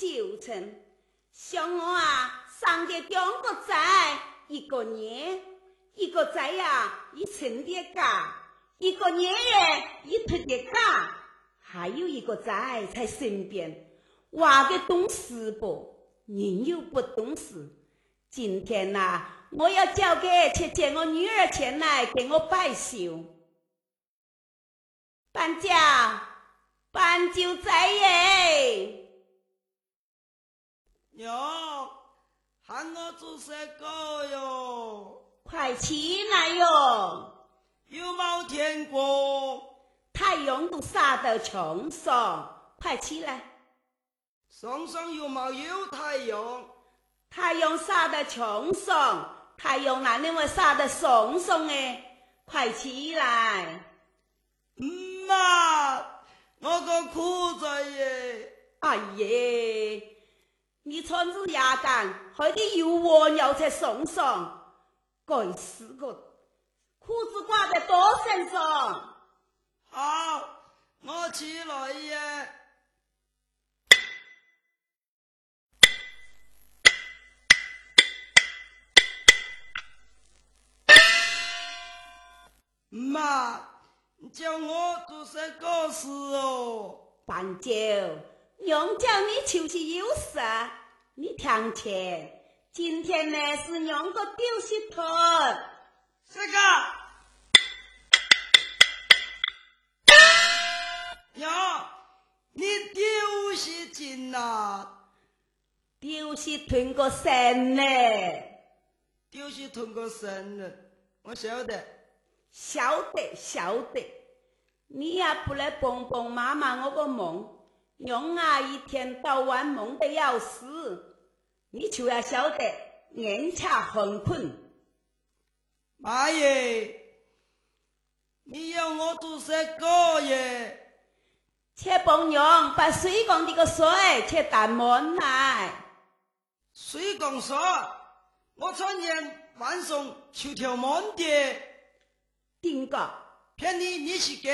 今天是我丢失绣成，想我啊，生的两个仔，一个年，一个仔呀，一成的嘎，一个年月一脱的嘎，还有一个仔在身边，娃个懂事不？人又不懂事。今天呐，我要叫给去接我女儿前来给我摆绣。搬家，搬就在耶！娘，喊我做啥个哟？快起来哟！有冇天光？太阳都晒到墙上，快起来！上上有冇有太阳？太阳晒到墙上，太阳哪能会晒到上上哎？快起来！妈，我个裤子耶！哎耶，你穿着牙干，害得有窝尿在身上，该死个！裤子挂在多身上。好，我起来耶。妈，叫我做啥个事哦？半九，娘叫你出去有事，你听去？今天呢是娘个丢失团。这个，娘，你丢失金呐？丢失团个神呢？丢失团个神呢？我晓得。晓得晓得，你也不来帮帮妈妈我个忙，娘啊一天到晚忙得要死，你就要晓得眼下很困。妈耶，你要我做啥个耶？去帮娘把水缸里个水去打满来。水缸说，我昨天晚上就跳满的。顶个骗你，你是狗！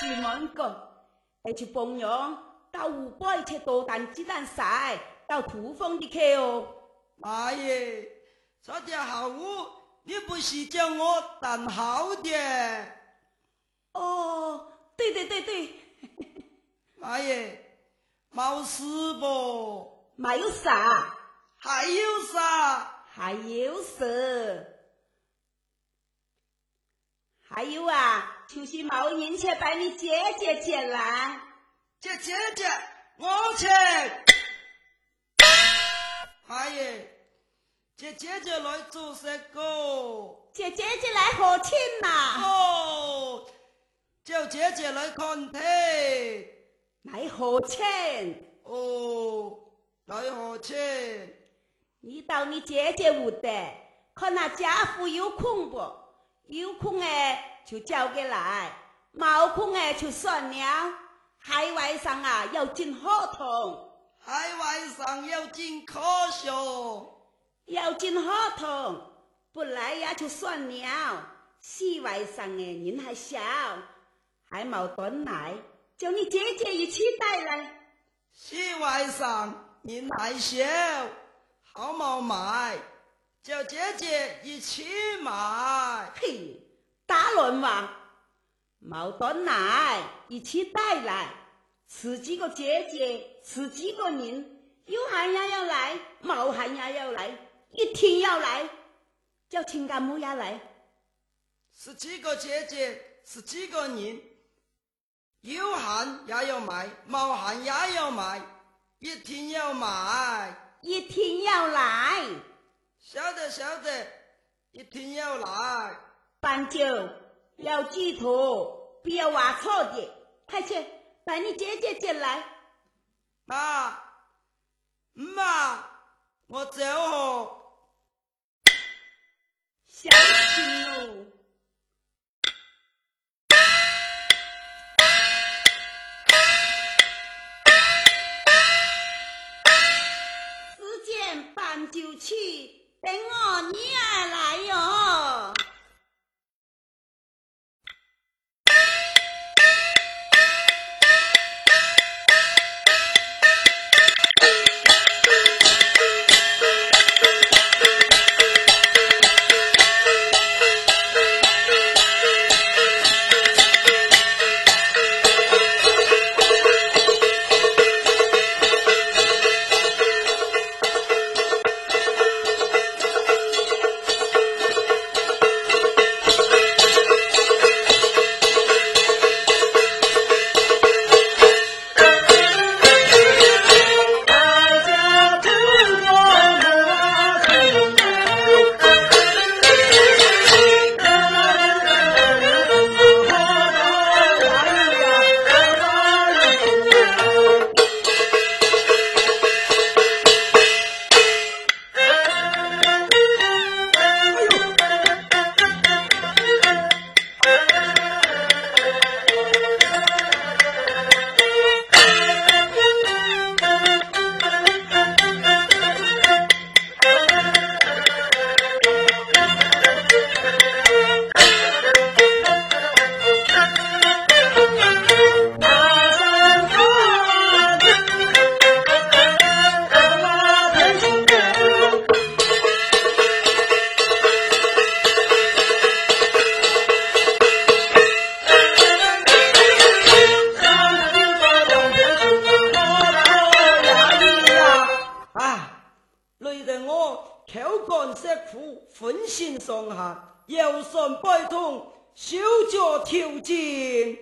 徐满哥，还去帮娘到湖北去多担鸡蛋晒，到土风的去哦。妈耶，昨天下午你不是叫我等好的？哦，对对对对。妈耶，冇事不？没有啥？还有啥？还有事，还有啊，就是毛人去把你姐姐接来。姐姐姐，我去。阿姨，姐姐姐来做什个？姐姐姐来和亲呐。哦，叫姐姐来看腿。来和亲。哦，来和亲。你到你姐姐屋的，看那家父有空不？有空哎，就叫给来；冇空哎，就算了。海外上啊，要进合同。海外上要进科学，要进合同，不来呀就算了。西外上哎，人还小，还冇端来，叫你姐姐一起带来。西外上人还小。好冇买，叫姐姐一起买。嘿，大乱话，冇端来，一起带来。十几个姐姐，十几个人，有喊也要来，冇喊也要来，一定要来。叫亲家母也来。是几个姐姐，是几个人，有喊也要买，冇喊也要买，一定要买。一定要来，晓得晓得，一定要来。搬酒要记住，不要挖错的。快去把你姐姐接来。妈，妈，我走哦。小心哦。就去等我女儿来哟。得我口干舌苦，浑身上下腰酸背痛，手脚抽筋。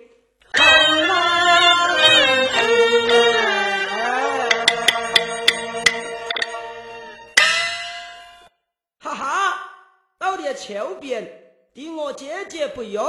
哈哈，到了桥边，离我姐姐不远。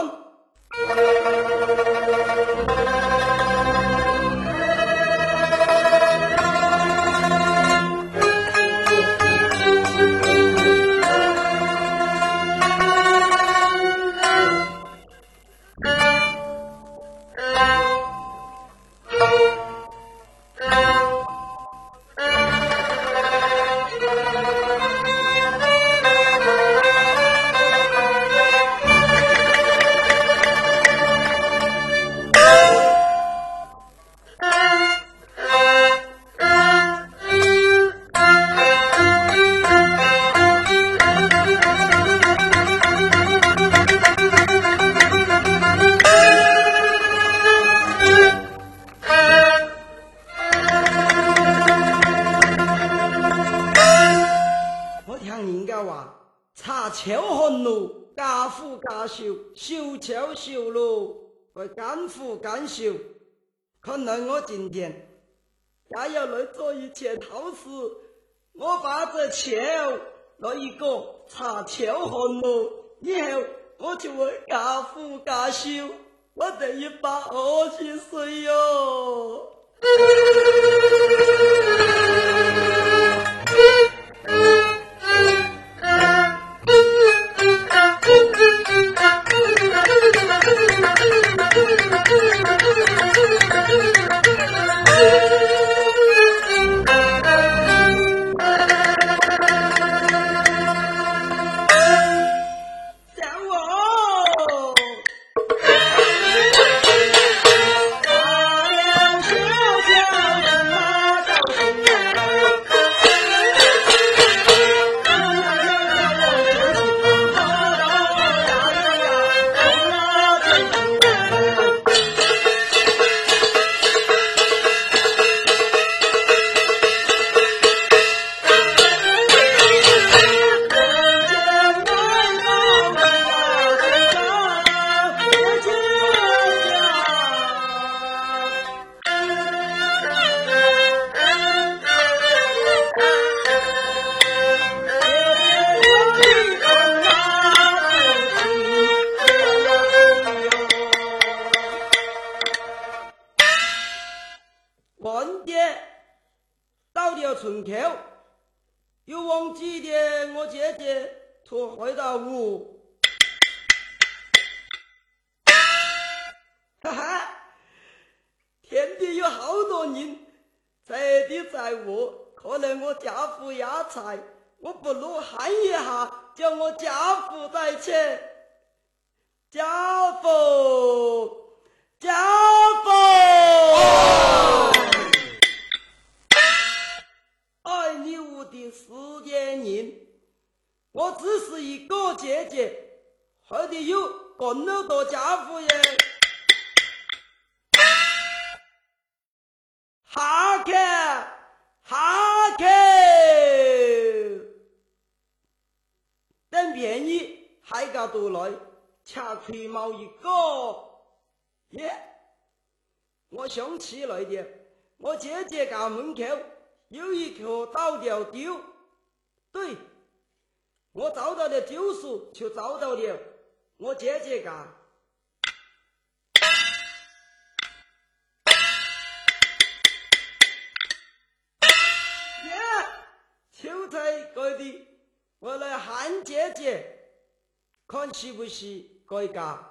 家父家秀，秀秋秀露，会干苦干秀。看来我今天也要来做一件好事，我把这秋来一个茶秋红露，以后我就会家父家秀，我这一把二十岁哟。毛一个耶！我想起来的，我姐姐家门口有一棵倒吊丢，对，我找到了丢数，就找到了我姐姐家。耶，就在这里，我来喊姐姐，看是不是这家？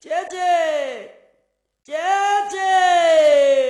姐姐，姐姐。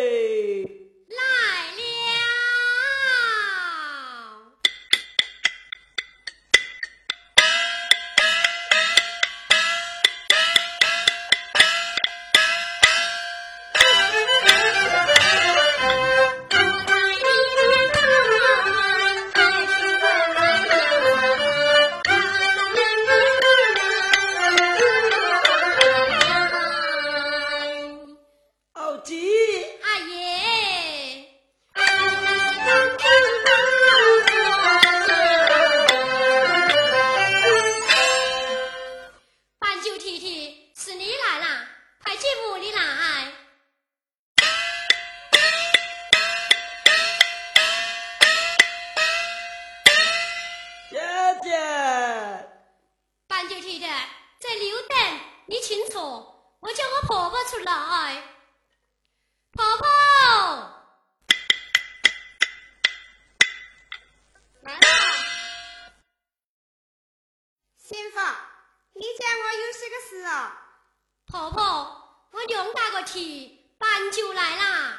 就来啦。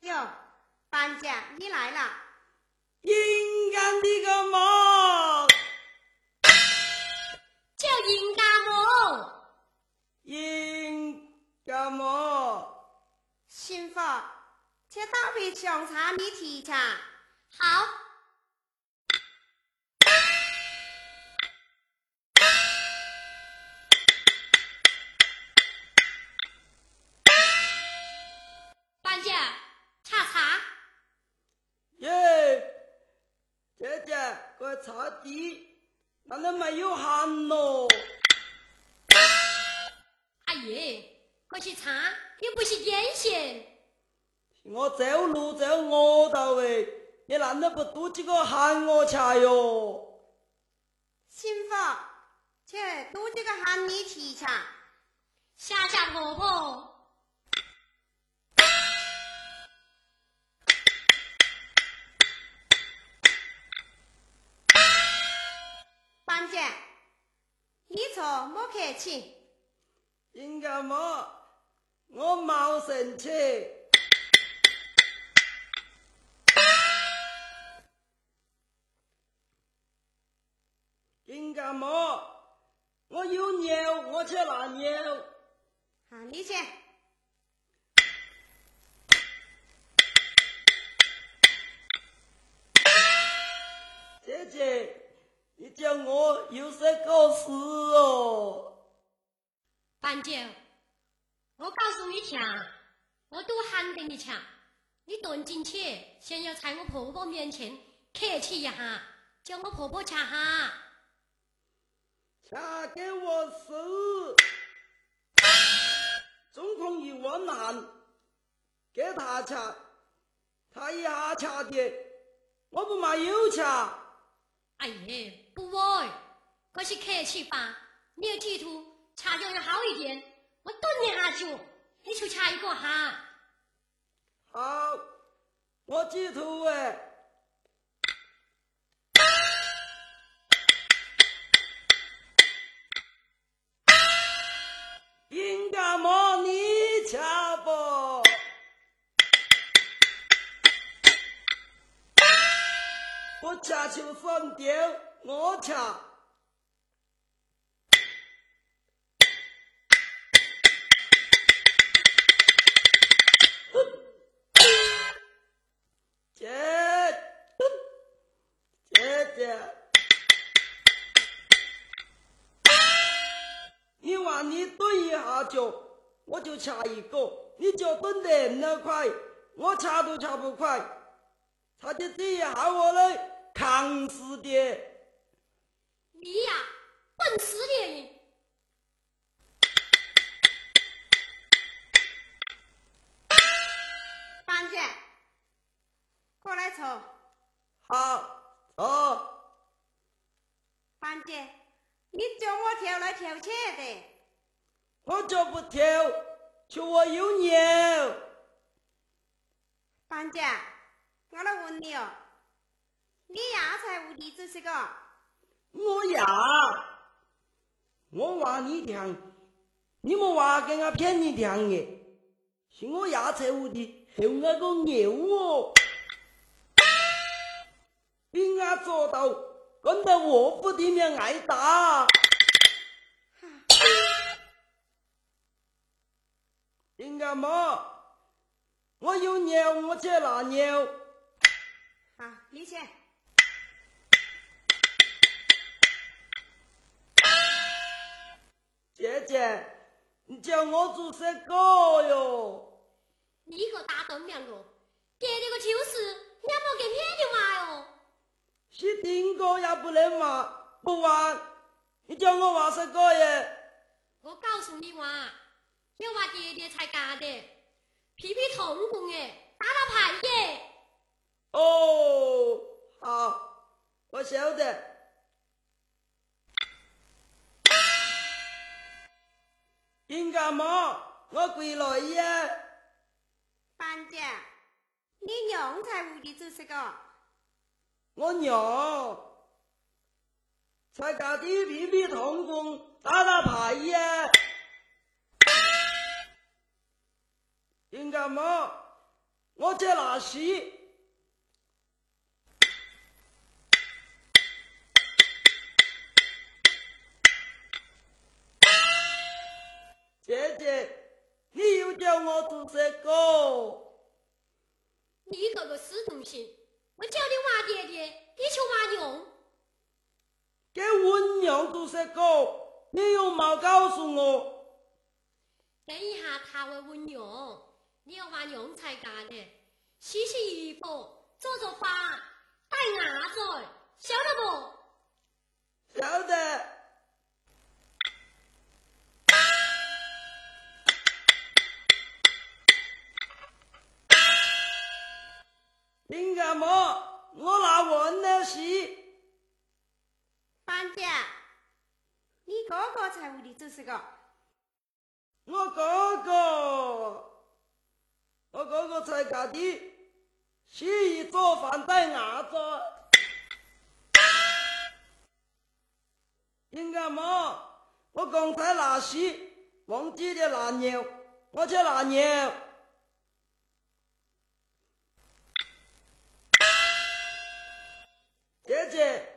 哟，搬家，你来了。应干的个？媳妇，这大杯香茶你提茶。好。茶底，难道没有喊咯？阿姨，我去擦又不是烟线，我走路走我到喂，你难道不多几个喊我吃哟？媳妇，去多几个喊你提茶。谢谢婆婆。你坐，莫客气。应该么？我冇生气。应该么？我有牛，我去拿牛。好，你去。姐姐，你叫我有啥搞事哦？半九，我告诉你听，我都喊给你听，你蹲进去，先要在我婆婆面前客气一下，叫我婆婆吃哈。恰给我死！总共一万难，给他吃，他一下吃的，我不嘛有吃。哎呀，不会，这是客气话，你要记住，茶酒要好一点。我蹲你下去，你就吃一个哈。好，我记住哎。应该么你吃不？我吃就放掉，我吃。姐，姐姐，你话你蹲一下脚，我就掐一个；你脚蹲得那快，我掐都掐不快。差点这一下我来扛死的。你呀，笨死你！班姐，过来坐。好，哦，班姐，你叫我跳来跳去的。我就不跳，就我有鸟。班姐，我来问你哦，你牙才无地址是个？我呀，我娃你娘，你莫娃给俺骗你娘的，是我压财务的后那个牛哦，被俺做到跟到卧铺里面挨打。应该么？我有牛，我去拿牛。好，你去。姐姐，你叫我做什个哟？你个大东两个，爹爹个就是，你还没给面的话哟。是听歌也不能骂，不玩，你叫我话什个耶？我告诉你话，要话爹爹才干的，屁屁痛痛耶，打打牌耶。哦，好，我晓得。应干嘛？我归来呀。班长，你娘才屋里做什个？我娘才家的屁屁痛痛，打打牌呀。应干嘛？我在拿戏。姐姐，你又叫我做这个？你个个死东西！我叫你娃爹爹，你去娃娘。给温娘做这个，你又没告诉我。等一下，他会温娘，你要娃娘才干的。洗洗衣服，做做饭，带牙子，晓得不？这是个？我哥哥，我哥哥在家的洗衣做饭带牙子。应该么？我刚才拿戏忘记了拿尿，我去拿尿。姐姐，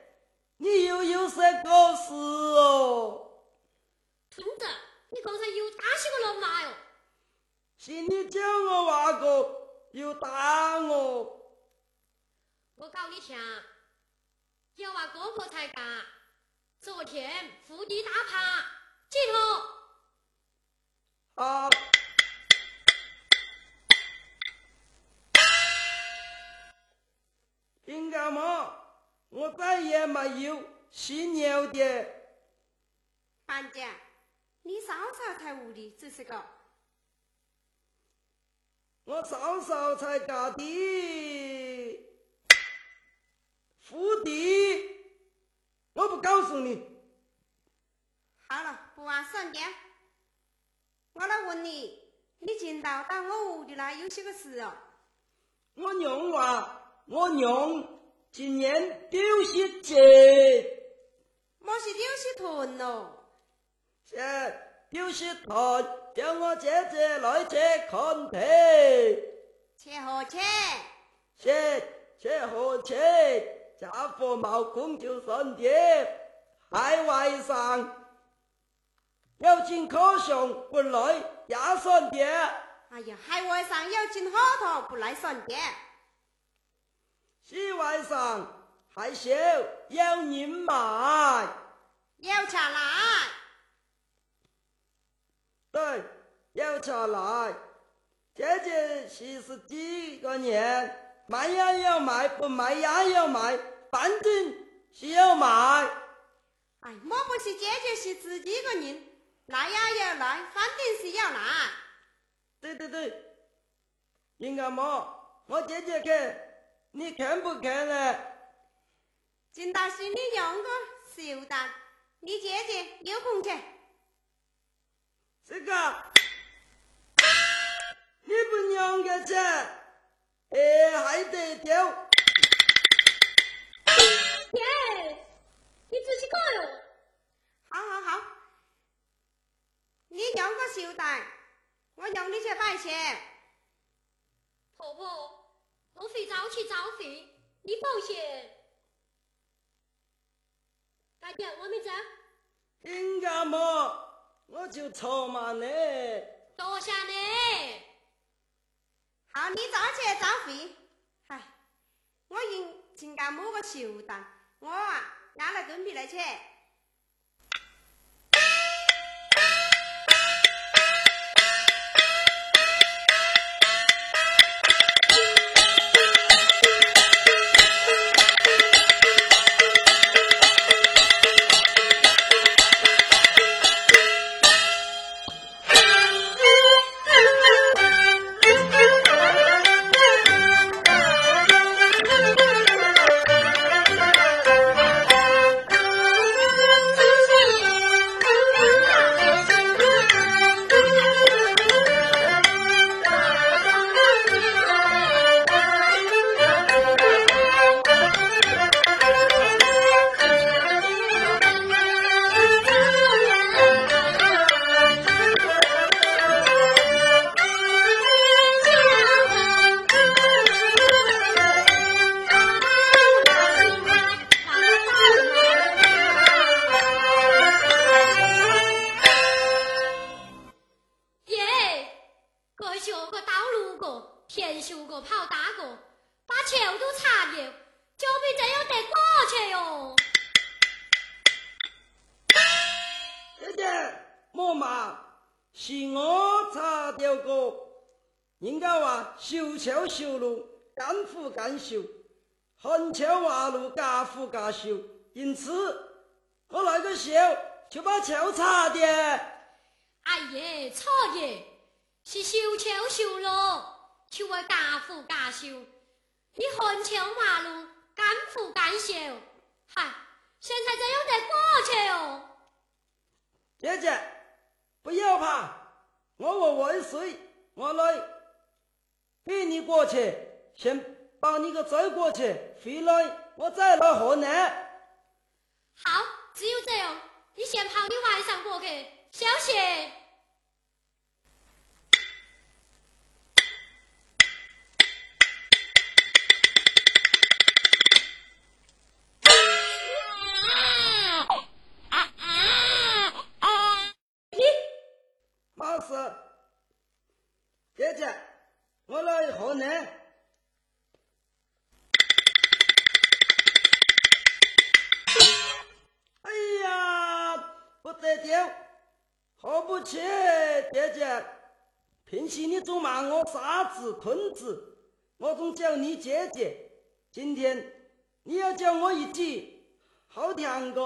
你又有什个事哦？村子，你刚才又打死个老妈哟？是你叫我娃哥，又打我。我告你听，要娃哥哥才干。昨天伏地打趴，记住。好。应该么？我再也没有犀牛的。班长，你嫂嫂在屋里这是个？我嫂嫂才嫁的福地，我不告诉你。好了，不玩算掉。我来问你，你今早到我屋里来有些个事哦？我娘话，我娘。今年丢些钱，么是丢些团咯？是丢些团，叫我姐姐来这看病。切何切？切切何切？家父冒功就算的，海外上有进可上不来也算的。哎呀，海外上有进好头不来算的。西外上害羞，要人买，要茶来。对，要茶来。姐姐是是几个年，卖也要卖，不卖也要卖，反正是要卖。哎，莫不是姐姐是自己个人，来也要来，反正是要来。对对对，应该么？我姐姐去。你看不看呢？今大是你两个秀蛋，你姐姐有空去。这个，你不两个去，哎，还得丢。耶，你自己搞哟。好好好，你两个秀蛋，我让你去拜钱。婆婆。我会早去早回，你放心。大姐，我们走。应该么？我就愁嘛呢。多谢你。好，你早去早回。嗨，我应应该摸个手段，我啊拿了准备来吃。修；横桥挖路，家苦家修。因此，我那个时候就把桥擦的。哎呀，错耶！是修桥修路，就为家苦家修。你横桥挖路，干苦干修，嗨，现在这样得过去哦。姐姐，不要怕，我和万岁，我来陪你过去，先把你给载过去，回来我再来河南。好，只有这样，你先跑你晚上过去小心。子、坤子，我总叫你姐姐。今天你要叫我一句，好听个。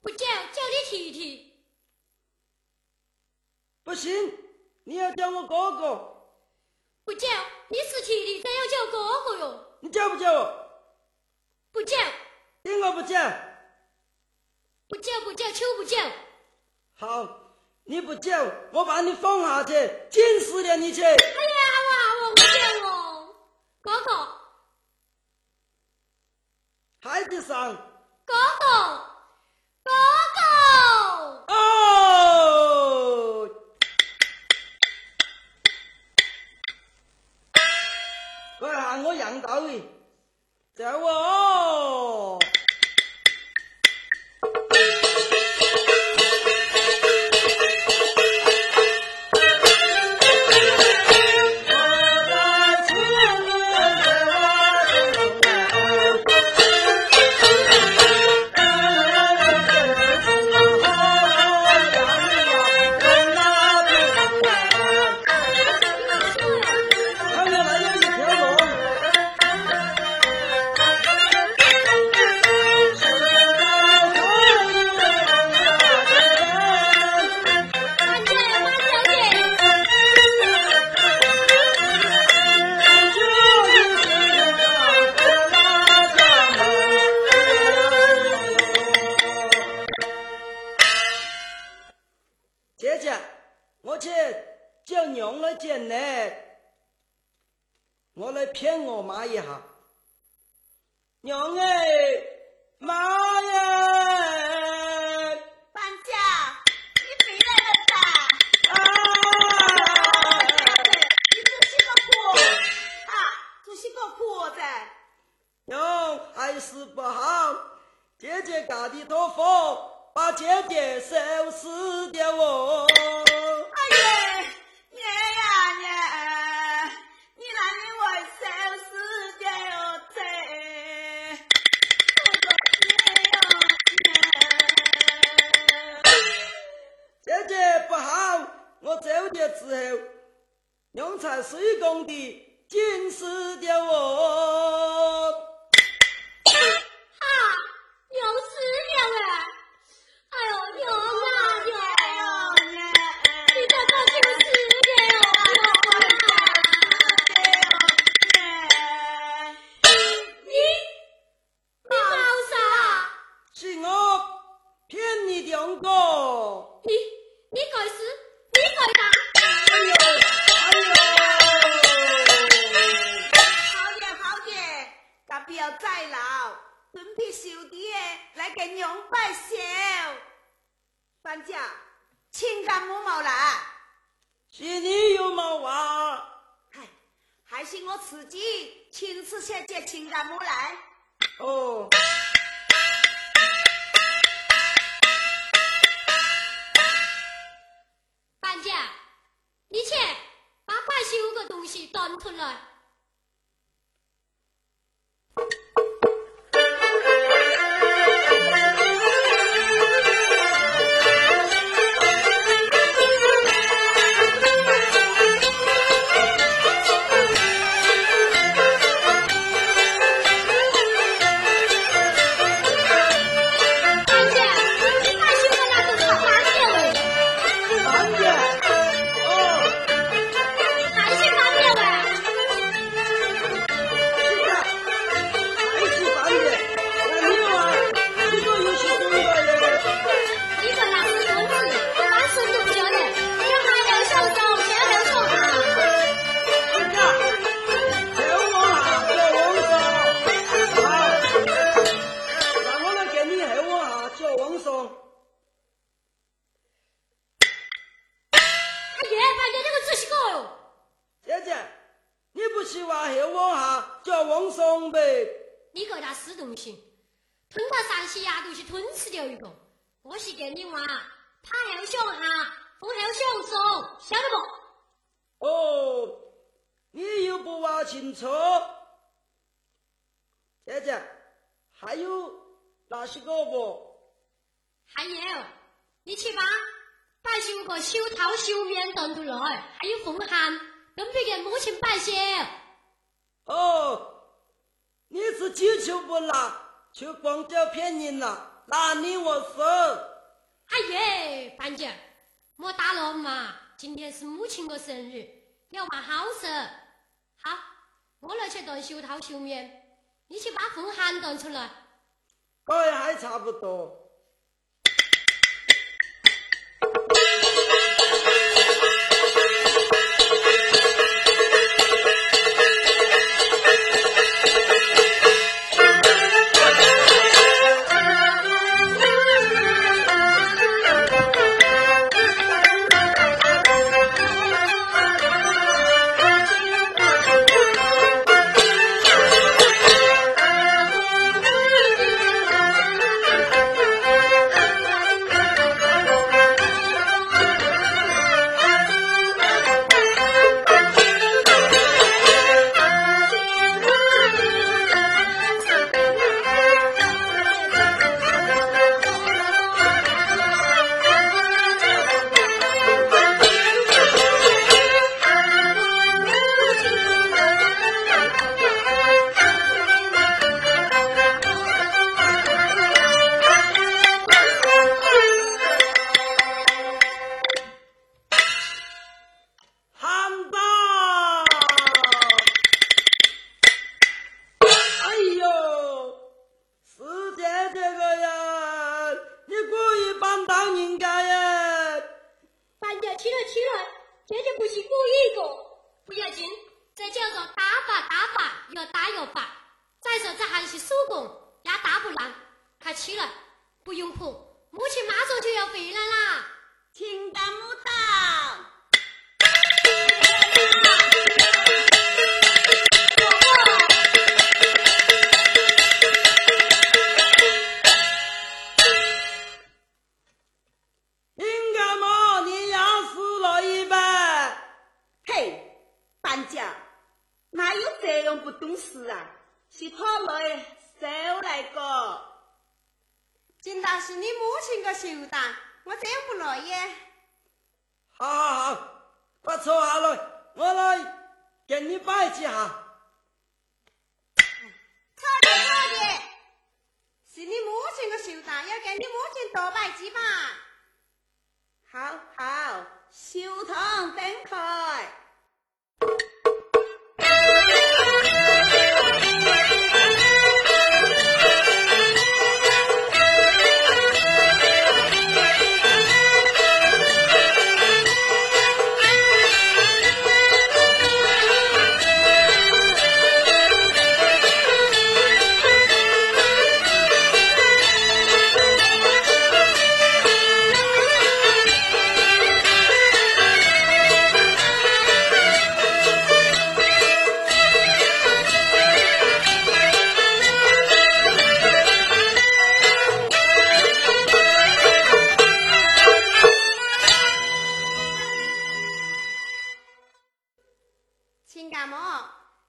不叫，叫你提提。不行。你要叫我哥哥，不叫，你是弟弟，但要叫哥哥哟？你叫不叫我？不叫。听我不叫？不叫不叫，就不叫。好，你不叫，我把你放下去，紧死了你去。哥哥。孩子上。哥哥，来，我来骗我妈一下。娘哎，妈呀！板家，你回来了？啊！你都去干？啊，子？娘还是不好，姐姐嫁的多风，把姐姐收拾掉哦。走的时候，用才水工的，惊死了我！哈，娘死了！哎呦，啊，啊！你？你你，好傻！是我骗你，你。小弟来给娘拜寿。管家，请干母毛来。是你有毛啊？嗨，还是我自己亲自下界请干母来。哦。管家，你去把快修的东西端出来。我生。哎耶，范姐，莫打了嘛，今天是母亲的生日，要办好事。好，我来去端手套、手面，你去把风寒端出来。哎还差不多。请个休当，我真不乐意。好好好，把车下来，我来给你摆几下。可以可以，是你母亲个休当，要给你母亲多摆几把。好好，休堂等开。